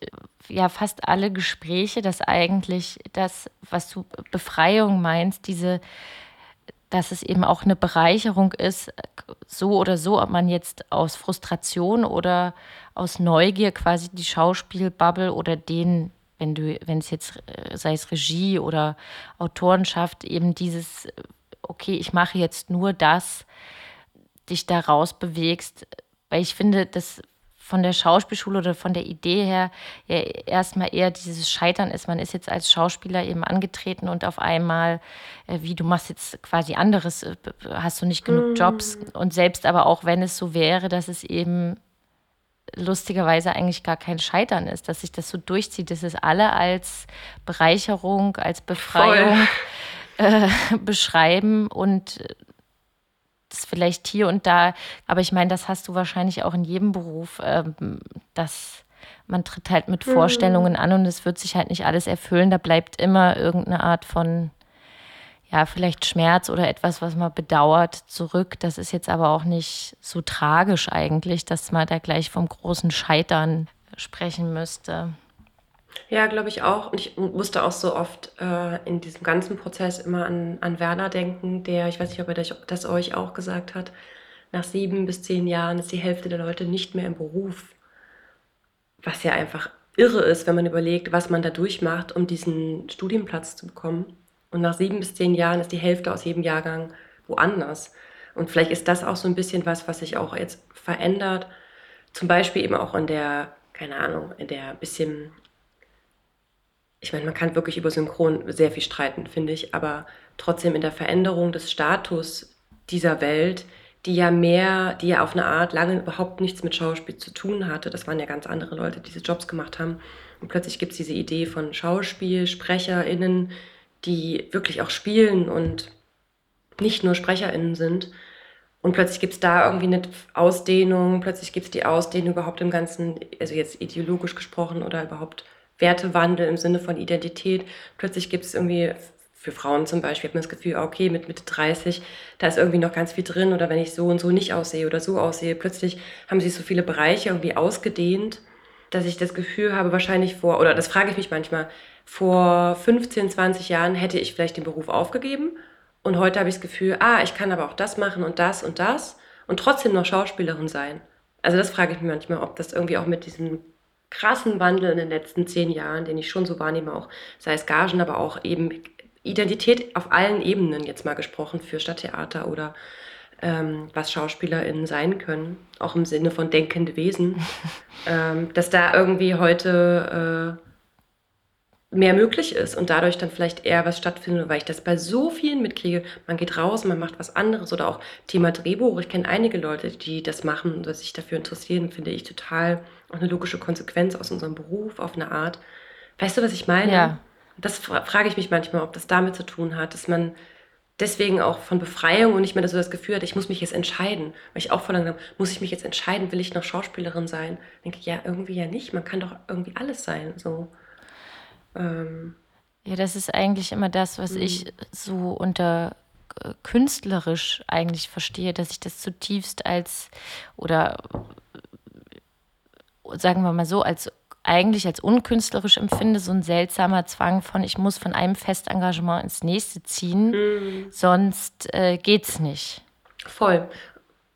ja fast alle Gespräche, dass eigentlich das, was du Befreiung meinst, diese, dass es eben auch eine Bereicherung ist, so oder so, ob man jetzt aus Frustration oder aus Neugier quasi die Schauspielbubble oder den wenn du, wenn es jetzt, äh, sei es Regie oder Autorenschaft, eben dieses, okay, ich mache jetzt nur das, dich da rausbewegst, weil ich finde, dass von der Schauspielschule oder von der Idee her ja erstmal eher dieses Scheitern ist. Man ist jetzt als Schauspieler eben angetreten und auf einmal, äh, wie du machst jetzt quasi anderes, äh, hast du nicht genug mm. Jobs. Und selbst aber auch wenn es so wäre, dass es eben lustigerweise eigentlich gar kein Scheitern ist, dass sich das so durchzieht, dass es alle als Bereicherung, als Befreiung äh, beschreiben und das vielleicht hier und da, aber ich meine, das hast du wahrscheinlich auch in jedem Beruf, ähm, dass man tritt halt mit mhm. Vorstellungen an und es wird sich halt nicht alles erfüllen. Da bleibt immer irgendeine Art von, ja, vielleicht Schmerz oder etwas, was man bedauert, zurück. Das ist jetzt aber auch nicht so tragisch eigentlich, dass man da gleich vom großen Scheitern sprechen müsste. Ja, glaube ich auch. Und ich musste auch so oft äh, in diesem ganzen Prozess immer an, an Werner denken, der, ich weiß nicht, ob er das euch auch gesagt hat, nach sieben bis zehn Jahren ist die Hälfte der Leute nicht mehr im Beruf. Was ja einfach irre ist, wenn man überlegt, was man da durchmacht, um diesen Studienplatz zu bekommen. Und nach sieben bis zehn Jahren ist die Hälfte aus jedem Jahrgang woanders. Und vielleicht ist das auch so ein bisschen was, was sich auch jetzt verändert. Zum Beispiel eben auch in der, keine Ahnung, in der bisschen ich meine, man kann wirklich über Synchron sehr viel streiten, finde ich, aber trotzdem in der Veränderung des Status dieser Welt, die ja mehr, die ja auf eine Art lange überhaupt nichts mit Schauspiel zu tun hatte. Das waren ja ganz andere Leute, die diese Jobs gemacht haben. Und plötzlich gibt es diese Idee von Schauspiel, SprecherInnen, die wirklich auch spielen und nicht nur SprecherInnen sind. Und plötzlich gibt es da irgendwie eine Ausdehnung, plötzlich gibt es die Ausdehnung überhaupt im Ganzen, also jetzt ideologisch gesprochen oder überhaupt Wertewandel im Sinne von Identität. Plötzlich gibt es irgendwie für Frauen zum Beispiel, hat man das Gefühl, okay, mit Mitte 30, da ist irgendwie noch ganz viel drin oder wenn ich so und so nicht aussehe oder so aussehe, plötzlich haben sich so viele Bereiche irgendwie ausgedehnt, dass ich das Gefühl habe, wahrscheinlich vor, oder das frage ich mich manchmal, vor 15, 20 Jahren hätte ich vielleicht den Beruf aufgegeben und heute habe ich das Gefühl, ah, ich kann aber auch das machen und das und das und trotzdem noch Schauspielerin sein. Also das frage ich mich manchmal, ob das irgendwie auch mit diesem krassen Wandel in den letzten zehn Jahren, den ich schon so wahrnehme, auch sei es Gagen, aber auch eben Identität auf allen Ebenen jetzt mal gesprochen für Stadttheater oder ähm, was SchauspielerInnen sein können, auch im Sinne von denkende Wesen, ähm, dass da irgendwie heute äh, mehr möglich ist und dadurch dann vielleicht eher was stattfindet, weil ich das bei so vielen mitkriege. Man geht raus, man macht was anderes oder auch Thema Drehbuch. Ich kenne einige Leute, die das machen und sich dafür interessieren, finde ich total auch eine logische Konsequenz aus unserem Beruf auf eine Art. Weißt du, was ich meine? Ja. Das fra frage ich mich manchmal, ob das damit zu tun hat, dass man deswegen auch von Befreiung und nicht mehr so das Gefühl hat, ich muss mich jetzt entscheiden. Weil ich auch vor langem, muss ich mich jetzt entscheiden, will ich noch Schauspielerin sein? Denke ich, ja, irgendwie ja nicht. Man kann doch irgendwie alles sein. So. Ähm, Ja, das ist eigentlich immer das, was ich Mhm. so unter äh, künstlerisch eigentlich verstehe, dass ich das zutiefst als oder sagen wir mal so, als eigentlich als unkünstlerisch empfinde, so ein seltsamer Zwang von, ich muss von einem Festengagement ins nächste ziehen, Mhm. sonst äh, geht's nicht. voll.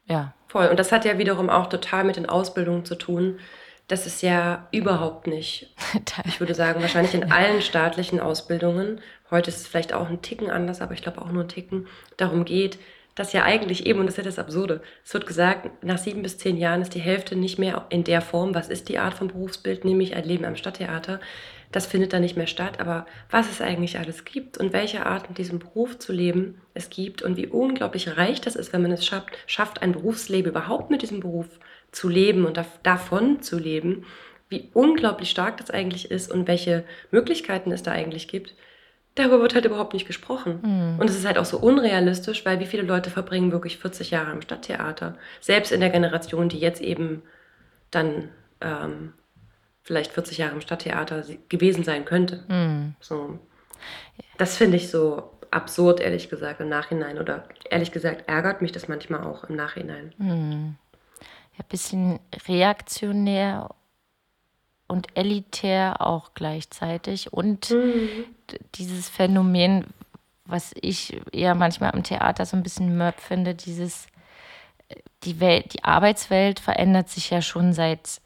Ja. Voll. Und das hat ja wiederum auch total mit den Ausbildungen zu tun. Das ist ja überhaupt nicht, ich würde sagen, wahrscheinlich in allen staatlichen Ausbildungen, heute ist es vielleicht auch ein Ticken anders, aber ich glaube auch nur ein Ticken, darum geht, dass ja eigentlich eben, und das ist ja das Absurde, es wird gesagt, nach sieben bis zehn Jahren ist die Hälfte nicht mehr in der Form, was ist die Art von Berufsbild, nämlich ein Leben am Stadttheater. Das findet da nicht mehr statt, aber was es eigentlich alles gibt und welche Arten diesem Beruf zu leben es gibt und wie unglaublich reich das ist, wenn man es schafft, schafft ein Berufsleben überhaupt mit diesem Beruf zu leben und dav- davon zu leben, wie unglaublich stark das eigentlich ist und welche Möglichkeiten es da eigentlich gibt, darüber wird halt überhaupt nicht gesprochen. Und es ist halt auch so unrealistisch, weil wie viele Leute verbringen wirklich 40 Jahre im Stadttheater? Selbst in der Generation, die jetzt eben dann ähm, vielleicht 40 Jahre im Stadttheater gewesen sein könnte. Hm. So. Das finde ich so absurd, ehrlich gesagt, im Nachhinein. Oder ehrlich gesagt, ärgert mich das manchmal auch im Nachhinein. Hm. Ja, bisschen reaktionär und elitär auch gleichzeitig. Und d- dieses Phänomen, was ich eher manchmal am Theater so ein bisschen mörb finde, dieses, äh, die Welt, die Arbeitswelt verändert sich ja schon seit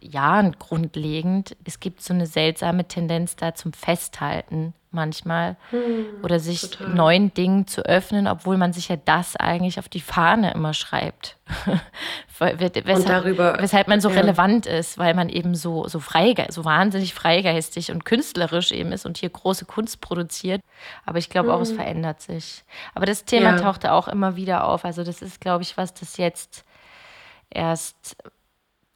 Jahren grundlegend. Es gibt so eine seltsame Tendenz da zum Festhalten manchmal oder sich total. neuen Dingen zu öffnen, obwohl man sich ja das eigentlich auf die Fahne immer schreibt. Weshalb, darüber- weshalb man so ja. relevant ist, weil man eben so, so, freige, so wahnsinnig freigeistig und künstlerisch eben ist und hier große Kunst produziert. Aber ich glaube auch, es verändert sich. Aber das Thema Ja. tauchte auch immer wieder auf. Also das ist, glaube ich, was das jetzt erst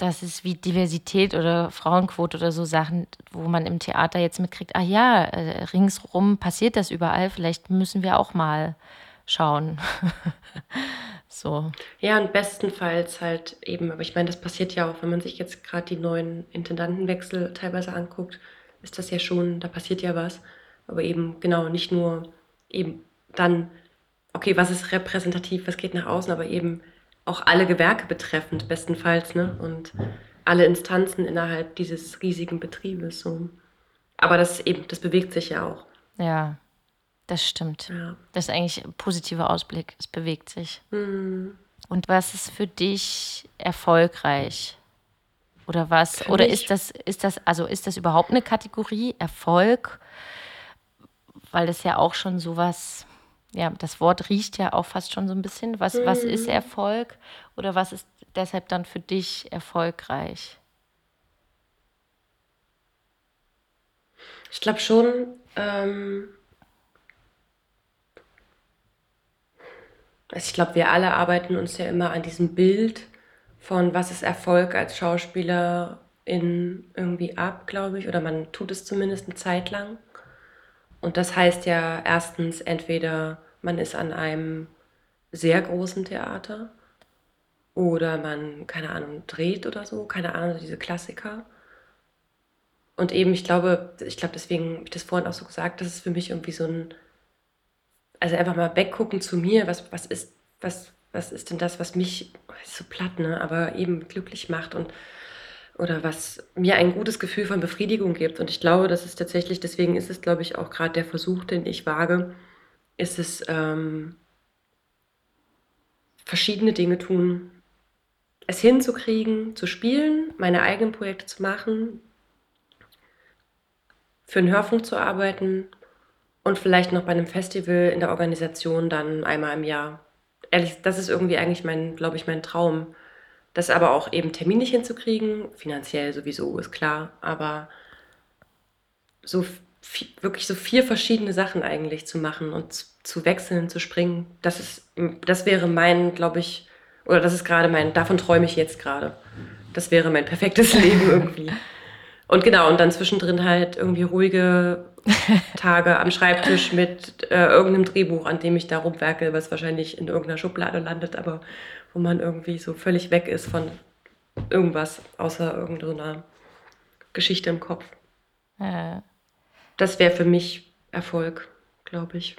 das ist wie Diversität oder Frauenquote oder so Sachen, wo man im Theater jetzt mitkriegt, ah ja, äh, ringsrum passiert das überall, vielleicht müssen wir auch mal schauen. so. Ja, und bestenfalls halt eben, aber ich meine, das passiert ja auch, wenn man sich jetzt gerade die neuen Intendantenwechsel teilweise anguckt, ist das ja schon, da passiert ja was. Aber eben genau, nicht nur eben dann, okay, was ist repräsentativ, was geht nach außen, aber eben auch alle Gewerke betreffend, bestenfalls, ne? Und alle Instanzen innerhalb dieses riesigen Betriebes. So. Aber das eben, das bewegt sich ja auch. Ja, das stimmt. Ja. Das ist eigentlich ein positiver Ausblick. Es bewegt sich. Hm. Und was ist für dich erfolgreich? Oder was? Für oder mich- ist das, ist das, also ist das überhaupt eine Kategorie Erfolg? Weil das ja auch schon sowas, ja, das Wort riecht ja auch fast schon so ein bisschen. Was, was ist Erfolg? Oder was ist deshalb dann für dich erfolgreich? Ich glaube schon, ähm, also ich glaube, wir alle arbeiten uns ja immer an diesem Bild von, was ist Erfolg als Schauspieler in irgendwie ab, glaube ich, oder man tut es zumindest eine Zeit lang. Und das heißt ja erstens, entweder man ist an einem sehr großen Theater oder man, keine Ahnung, dreht oder so, keine Ahnung, diese Klassiker. Und eben, ich glaube, ich glaube, deswegen habe ich das vorhin auch so gesagt, das ist für mich irgendwie so ein, also einfach mal weggucken zu mir, was, was ist, was, was ist denn das, was mich, so platt, ne, aber eben glücklich macht und oder was mir ein gutes Gefühl von Befriedigung gibt. Und ich glaube, das ist tatsächlich, deswegen ist es, glaube ich, auch gerade der Versuch, den ich wage, ist es ähm, verschiedene Dinge tun es hinzukriegen, zu spielen, meine eigenen Projekte zu machen, für einen Hörfunk zu arbeiten und vielleicht noch bei einem Festival in der Organisation dann einmal im Jahr. Ehrlich, das ist irgendwie eigentlich mein, glaube ich, mein Traum. Das aber auch eben terminlich hinzukriegen, finanziell sowieso, ist klar, aber so wirklich so vier verschiedene Sachen eigentlich zu machen und zu, zu wechseln, zu springen, das ist, das wäre mein, glaube ich, oder das ist gerade mein, davon träume ich jetzt gerade. Das wäre mein perfektes Leben irgendwie. Und genau, und dann zwischendrin halt irgendwie ruhige Tage am Schreibtisch mit äh, irgendeinem Drehbuch, an dem ich da rumwerke, was wahrscheinlich in irgendeiner Schublade landet, aber wo man irgendwie so völlig weg ist von irgendwas, außer irgendeiner Geschichte im Kopf. Ja. Das wäre für mich Erfolg, glaube ich.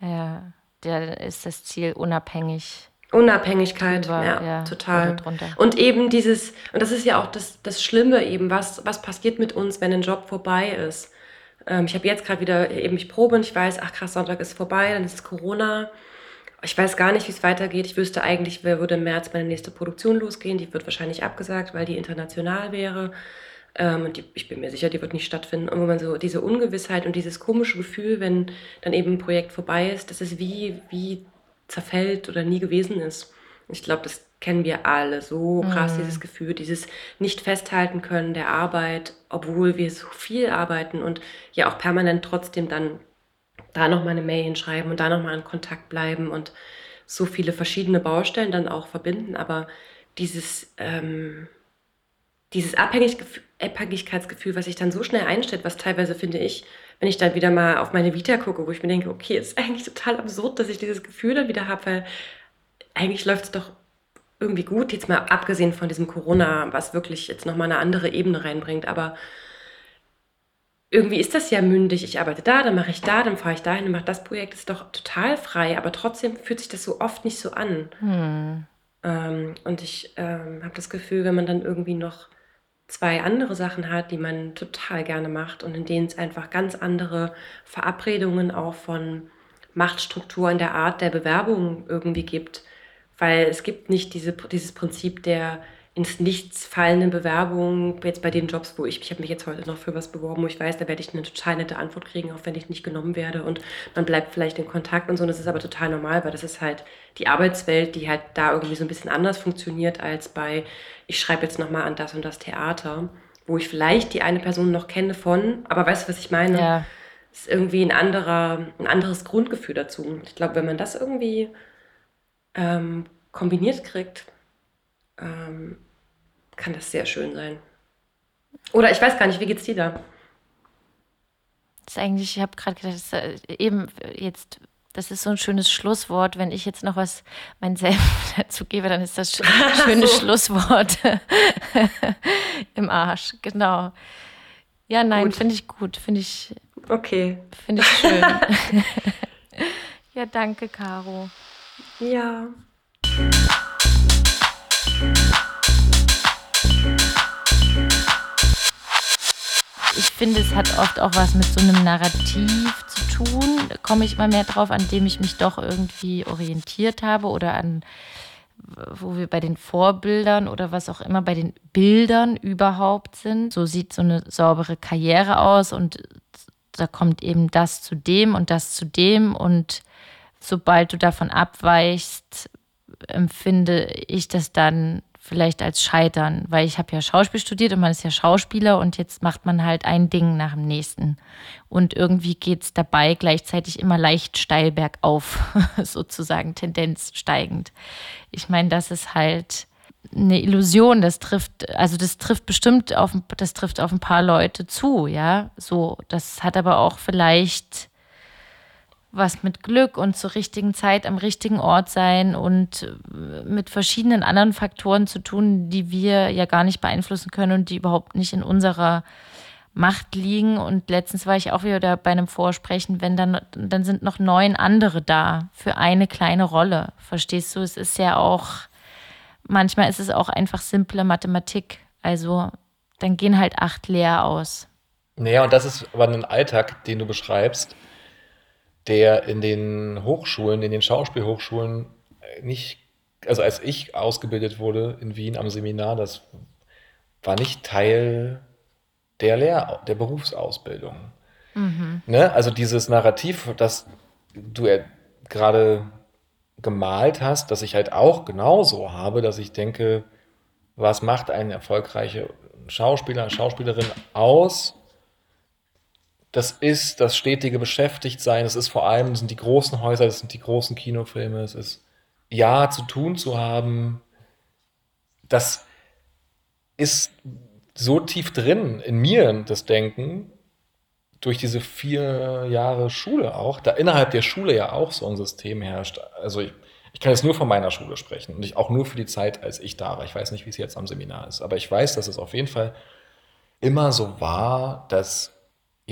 Ja, da ist das Ziel unabhängig Unabhängigkeit, drüber, ja, ja, total. Und eben dieses, und das ist ja auch das, das Schlimme eben, was, was passiert mit uns, wenn ein Job vorbei ist. Ähm, ich habe jetzt gerade wieder eben ich probe und ich weiß, ach krass, Sonntag ist vorbei, dann ist Corona. Ich weiß gar nicht, wie es weitergeht. Ich wüsste eigentlich, wer würde im März meine nächste Produktion losgehen. Die wird wahrscheinlich abgesagt, weil die international wäre. Ähm, und die, ich bin mir sicher, die wird nicht stattfinden. Und wo man so diese Ungewissheit und dieses komische Gefühl, wenn dann eben ein Projekt vorbei ist, das ist wie, wie zerfällt oder nie gewesen ist. Ich glaube, das kennen wir alle so krass, mhm. dieses Gefühl, dieses nicht festhalten können der Arbeit, obwohl wir so viel arbeiten und ja auch permanent trotzdem dann da nochmal eine Mail hinschreiben und da nochmal in Kontakt bleiben und so viele verschiedene Baustellen dann auch verbinden. Aber dieses, ähm, dieses Abhängigkeitsgefühl, was sich dann so schnell einstellt, was teilweise, finde ich, wenn ich dann wieder mal auf meine Vita gucke, wo ich mir denke, okay, ist eigentlich total absurd, dass ich dieses Gefühl dann wieder habe, weil eigentlich läuft es doch irgendwie gut, jetzt mal abgesehen von diesem Corona, was wirklich jetzt nochmal eine andere Ebene reinbringt, aber irgendwie ist das ja mündig. Ich arbeite da, dann mache ich da, dann fahre ich dahin und mache das Projekt. Das ist doch total frei, aber trotzdem fühlt sich das so oft nicht so an. Hm. Ähm, und ich ähm, habe das Gefühl, wenn man dann irgendwie noch zwei andere Sachen hat, die man total gerne macht und in denen es einfach ganz andere Verabredungen auch von Machtstruktur in der Art der Bewerbung irgendwie gibt. Weil es gibt nicht diese, dieses Prinzip der ins Nichts fallenden Bewerbungen, jetzt bei den Jobs, wo ich, ich habe mich jetzt heute noch für was beworben, wo ich weiß, da werde ich eine total nette Antwort kriegen, auch wenn ich nicht genommen werde und man bleibt vielleicht in Kontakt und so. Und das ist aber total normal, weil das ist halt die Arbeitswelt, die halt da irgendwie so ein bisschen anders funktioniert als bei, ich schreibe jetzt nochmal an das und das Theater, wo ich vielleicht die eine Person noch kenne von, aber weißt du, was ich meine? Ja. Ist irgendwie ein anderer, ein anderes Grundgefühl dazu. Ich glaube, wenn man das irgendwie ähm, kombiniert kriegt, ähm, kann das sehr schön sein. Oder ich weiß gar nicht, wie geht's dir da? Das ist eigentlich, ich habe gerade gedacht, das äh, eben jetzt, das ist so ein schönes Schlusswort. Wenn ich jetzt noch was mein Selbst dazu gebe, dann ist das ein schönes so. Schlusswort im Arsch. Genau. Ja, nein, finde ich gut. Finde ich. Okay. Finde ich schön. ja, danke, Caro. Ja. Ich finde, es hat oft auch was mit so einem Narrativ zu tun. Da komme ich immer mehr drauf, an dem ich mich doch irgendwie orientiert habe oder an, wo wir bei den Vorbildern oder was auch immer bei den Bildern überhaupt sind. So sieht so eine saubere Karriere aus und da kommt eben das zu dem und das zu dem und sobald du davon abweichst, empfinde ich das dann vielleicht als Scheitern, weil ich habe ja Schauspiel studiert und man ist ja Schauspieler und jetzt macht man halt ein Ding nach dem nächsten. Und irgendwie geht es dabei gleichzeitig immer leicht steil bergauf, sozusagen Tendenz steigend. Ich meine, das ist halt eine Illusion, das trifft, also das trifft bestimmt auf, das trifft auf ein paar Leute zu, ja. So, das hat aber auch vielleicht was mit Glück und zur richtigen Zeit am richtigen Ort sein und äh, mit verschiedenen anderen Faktoren zu tun, die wir ja gar nicht beeinflussen können und die überhaupt nicht in unserer Macht liegen. Und letztens war ich auch wieder bei einem Vorsprechen, wenn dann, dann sind noch neun andere da für eine kleine Rolle. Verstehst du? Es ist ja auch, manchmal ist es auch einfach simple Mathematik. Also dann gehen halt acht leer aus. Naja, und das ist aber ein Alltag, den du beschreibst der in den Hochschulen, in den Schauspielhochschulen äh, nicht also als ich ausgebildet wurde in Wien am Seminar, das war nicht Teil der Lehr der Berufsausbildung. Mhm. Ne? Also dieses Narrativ, das du ja gerade gemalt hast, dass ich halt auch genauso habe, dass ich denke, was macht eine erfolgreiche Schauspieler, Schauspielerin aus? Das ist das stetige Beschäftigtsein, es ist vor allem, das sind die großen Häuser, das sind die großen Kinofilme, es ist Ja zu tun zu haben. Das ist so tief drin in mir, das Denken, durch diese vier Jahre Schule auch, da innerhalb der Schule ja auch so ein System herrscht. Also ich, ich kann jetzt nur von meiner Schule sprechen und ich auch nur für die Zeit, als ich da war. Ich weiß nicht, wie es jetzt am Seminar ist, aber ich weiß, dass es auf jeden Fall immer so war, dass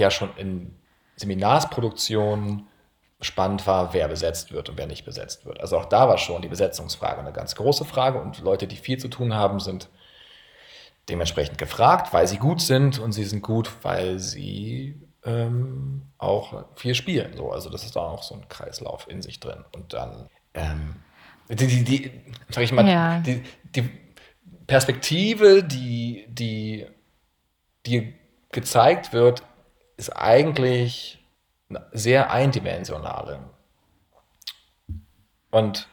ja schon in Seminarsproduktionen spannend war, wer besetzt wird und wer nicht besetzt wird. Also auch da war schon die Besetzungsfrage eine ganz große Frage und Leute, die viel zu tun haben, sind dementsprechend gefragt, weil sie gut sind und sie sind gut, weil sie ähm, auch viel spielen. So. Also das ist da auch so ein Kreislauf in sich drin. Und dann, ähm, die, die, die, sag ich mal, ja. die, die Perspektive, die, die, die gezeigt wird, ist eigentlich sehr eindimensionale. Und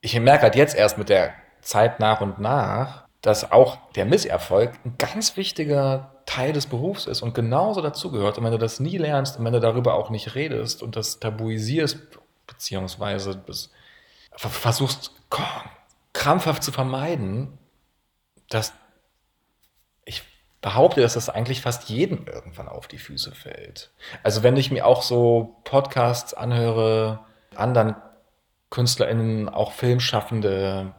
ich merke halt jetzt erst mit der Zeit nach und nach, dass auch der Misserfolg ein ganz wichtiger Teil des Berufs ist und genauso dazugehört. Und wenn du das nie lernst und wenn du darüber auch nicht redest und das tabuisierst, beziehungsweise versuchst krampfhaft zu vermeiden, dass behaupte, dass das eigentlich fast jedem irgendwann auf die Füße fällt. Also wenn ich mir auch so Podcasts anhöre, anderen KünstlerInnen, auch Filmschaffende,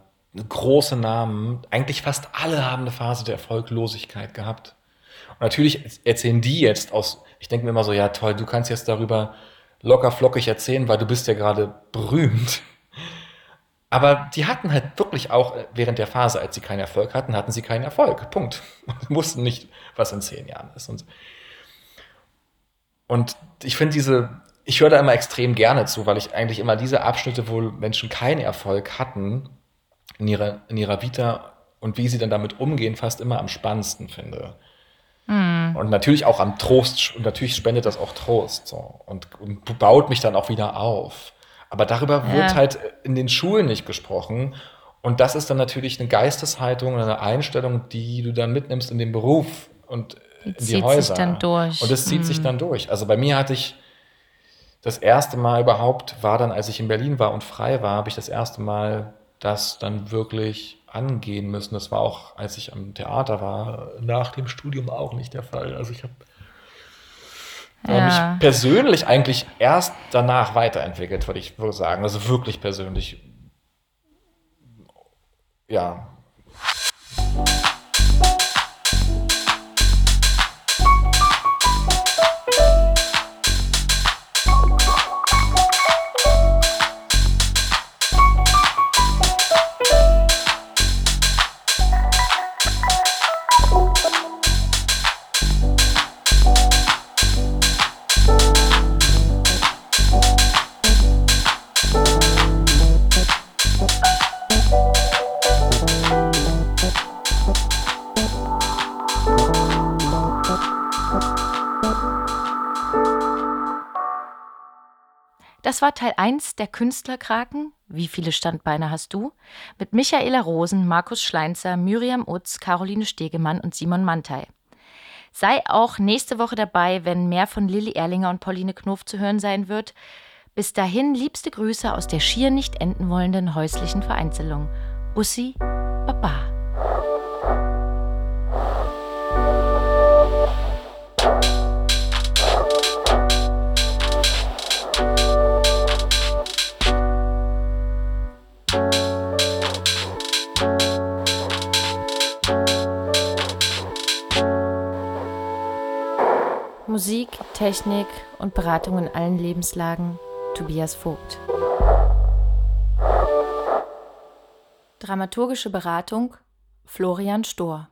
große Namen, eigentlich fast alle haben eine Phase der Erfolglosigkeit gehabt. Und natürlich erzählen die jetzt aus, ich denke mir immer so, ja toll, du kannst jetzt darüber locker flockig erzählen, weil du bist ja gerade berühmt. Aber die hatten halt wirklich auch während der Phase, als sie keinen Erfolg hatten, hatten sie keinen Erfolg. Punkt. wussten nicht, was in zehn Jahren ist. Und, und ich finde diese, ich höre da immer extrem gerne zu, weil ich eigentlich immer diese Abschnitte, wo Menschen keinen Erfolg hatten in ihrer, in ihrer Vita und wie sie dann damit umgehen, fast immer am spannendsten finde. Mhm. Und natürlich auch am Trost, und natürlich spendet das auch Trost so, und, und baut mich dann auch wieder auf. Aber darüber ja. wird halt in den Schulen nicht gesprochen. Und das ist dann natürlich eine Geisteshaltung, eine Einstellung, die du dann mitnimmst in den Beruf und die in die zieht Häuser. Sich dann durch. Und das zieht mhm. sich dann durch. Also bei mir hatte ich das erste Mal überhaupt, war dann, als ich in Berlin war und frei war, habe ich das erste Mal das dann wirklich angehen müssen. Das war auch, als ich am Theater war, nach dem Studium auch nicht der Fall. Also ich habe ja. mich persönlich eigentlich erst danach weiterentwickelt, würde ich sagen. Also wirklich persönlich. Ja. War Teil 1 der Künstlerkraken. Wie viele Standbeine hast du? Mit Michaela Rosen, Markus Schleinzer, Miriam Utz, Caroline Stegemann und Simon Mantei. Sei auch nächste Woche dabei, wenn mehr von Lilly Erlinger und Pauline Knof zu hören sein wird. Bis dahin liebste Grüße aus der schier nicht enden wollenden häuslichen Vereinzelung. Bussi, Baba. Musik, Technik und Beratung in allen Lebenslagen Tobias Vogt. Dramaturgische Beratung Florian Stohr